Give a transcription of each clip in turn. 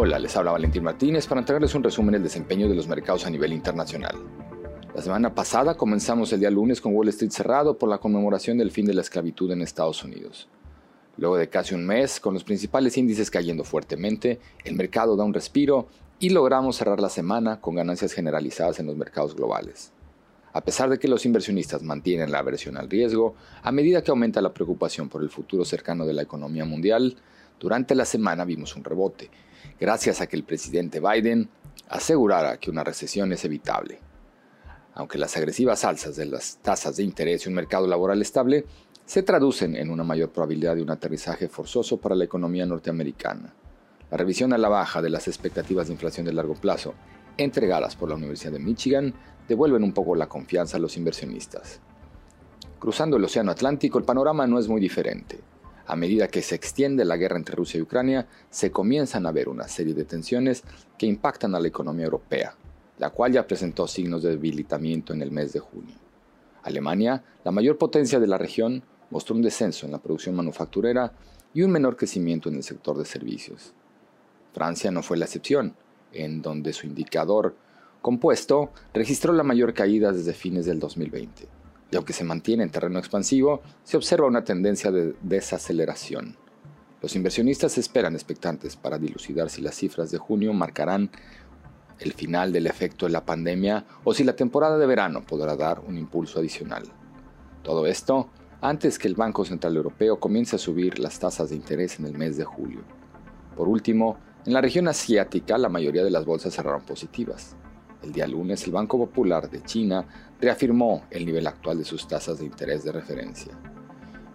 Hola, les habla Valentín Martínez para entregarles un resumen del desempeño de los mercados a nivel internacional. La semana pasada comenzamos el día lunes con Wall Street cerrado por la conmemoración del fin de la esclavitud en Estados Unidos. Luego de casi un mes, con los principales índices cayendo fuertemente, el mercado da un respiro y logramos cerrar la semana con ganancias generalizadas en los mercados globales. A pesar de que los inversionistas mantienen la aversión al riesgo, a medida que aumenta la preocupación por el futuro cercano de la economía mundial, durante la semana vimos un rebote, gracias a que el presidente Biden asegurara que una recesión es evitable. Aunque las agresivas alzas de las tasas de interés y un mercado laboral estable se traducen en una mayor probabilidad de un aterrizaje forzoso para la economía norteamericana. La revisión a la baja de las expectativas de inflación de largo plazo entregadas por la Universidad de Michigan devuelven un poco la confianza a los inversionistas. Cruzando el Océano Atlántico, el panorama no es muy diferente. A medida que se extiende la guerra entre Rusia y Ucrania, se comienzan a ver una serie de tensiones que impactan a la economía europea, la cual ya presentó signos de debilitamiento en el mes de junio. Alemania, la mayor potencia de la región, mostró un descenso en la producción manufacturera y un menor crecimiento en el sector de servicios. Francia no fue la excepción, en donde su indicador compuesto registró la mayor caída desde fines del 2020 y aunque se mantiene en terreno expansivo, se observa una tendencia de desaceleración. Los inversionistas esperan expectantes para dilucidar si las cifras de junio marcarán el final del efecto de la pandemia o si la temporada de verano podrá dar un impulso adicional. Todo esto antes que el Banco Central Europeo comience a subir las tasas de interés en el mes de julio. Por último, en la región asiática la mayoría de las bolsas cerraron positivas. El día lunes, el Banco Popular de China reafirmó el nivel actual de sus tasas de interés de referencia,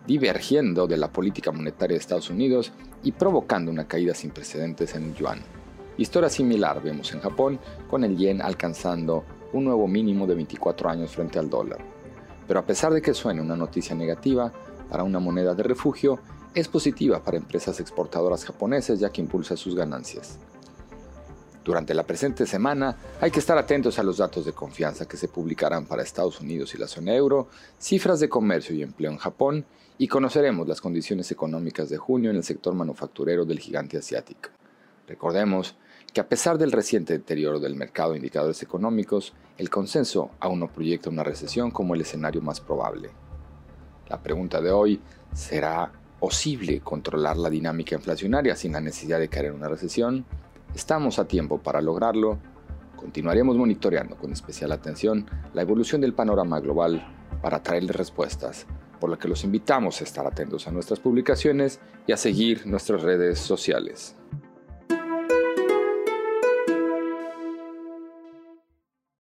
divergiendo de la política monetaria de Estados Unidos y provocando una caída sin precedentes en yuan. Historia similar vemos en Japón, con el yen alcanzando un nuevo mínimo de 24 años frente al dólar. Pero a pesar de que suene una noticia negativa, para una moneda de refugio, es positiva para empresas exportadoras japonesas ya que impulsa sus ganancias. Durante la presente semana hay que estar atentos a los datos de confianza que se publicarán para Estados Unidos y la zona euro, cifras de comercio y empleo en Japón y conoceremos las condiciones económicas de junio en el sector manufacturero del gigante asiático. Recordemos que a pesar del reciente deterioro del mercado de indicadores económicos, el consenso aún no proyecta una recesión como el escenario más probable. La pregunta de hoy será posible controlar la dinámica inflacionaria sin la necesidad de caer en una recesión? Estamos a tiempo para lograrlo. Continuaremos monitoreando con especial atención la evolución del panorama global para traerles respuestas, por lo que los invitamos a estar atentos a nuestras publicaciones y a seguir nuestras redes sociales.